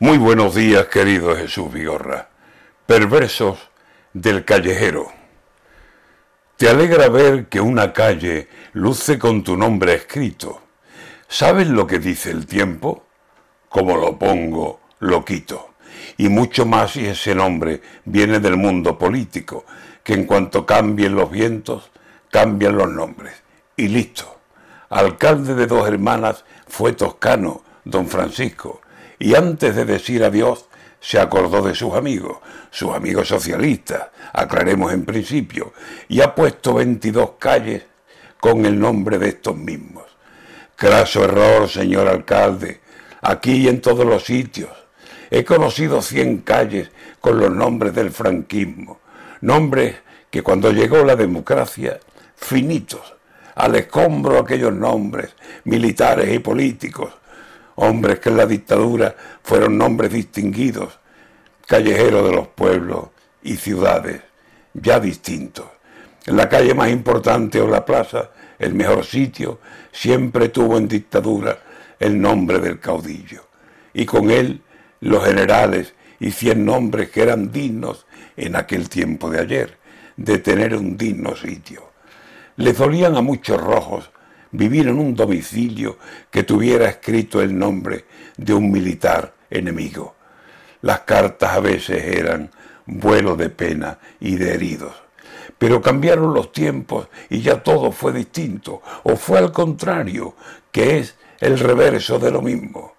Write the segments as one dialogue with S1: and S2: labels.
S1: Muy buenos días, querido Jesús Vigorra. Perversos del callejero. Te alegra ver que una calle luce con tu nombre escrito. ¿Sabes lo que dice el tiempo? Como lo pongo, lo quito. Y mucho más si ese nombre viene del mundo político, que en cuanto cambien los vientos, cambian los nombres. Y listo. Alcalde de dos hermanas fue toscano, don Francisco, y antes de decir adiós se acordó de sus amigos, sus amigos socialistas, aclaremos en principio, y ha puesto 22 calles con el nombre de estos mismos. Craso error, señor alcalde, aquí y en todos los sitios. He conocido 100 calles con los nombres del franquismo, nombres que cuando llegó la democracia, finitos, al escombro aquellos nombres militares y políticos, hombres que en la dictadura fueron nombres distinguidos, callejeros de los pueblos y ciudades ya distintos. En la calle más importante o la plaza, el mejor sitio, siempre tuvo en dictadura el nombre del caudillo, y con él los generales y cien nombres que eran dignos en aquel tiempo de ayer, de tener un digno sitio. Le dolían a muchos rojos vivir en un domicilio que tuviera escrito el nombre de un militar enemigo. Las cartas a veces eran vuelo de pena y de heridos. Pero cambiaron los tiempos y ya todo fue distinto, o fue al contrario, que es el reverso de lo mismo.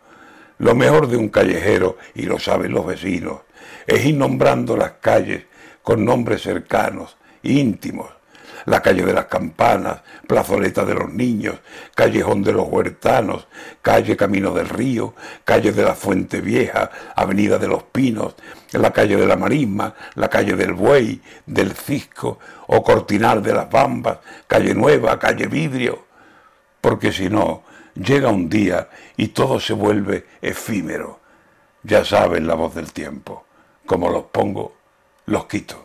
S1: Lo mejor de un callejero, y lo saben los vecinos, es ir nombrando las calles con nombres cercanos, íntimos, la calle de las campanas, plazoleta de los niños, callejón de los huertanos, calle Camino del Río, calle de la Fuente Vieja, avenida de los Pinos, la calle de la Marisma, la calle del Buey, del Cisco, o Cortinal de las Bambas, calle Nueva, calle Vidrio, porque si no, llega un día y todo se vuelve efímero. Ya saben la voz del tiempo. Como los pongo, los quito.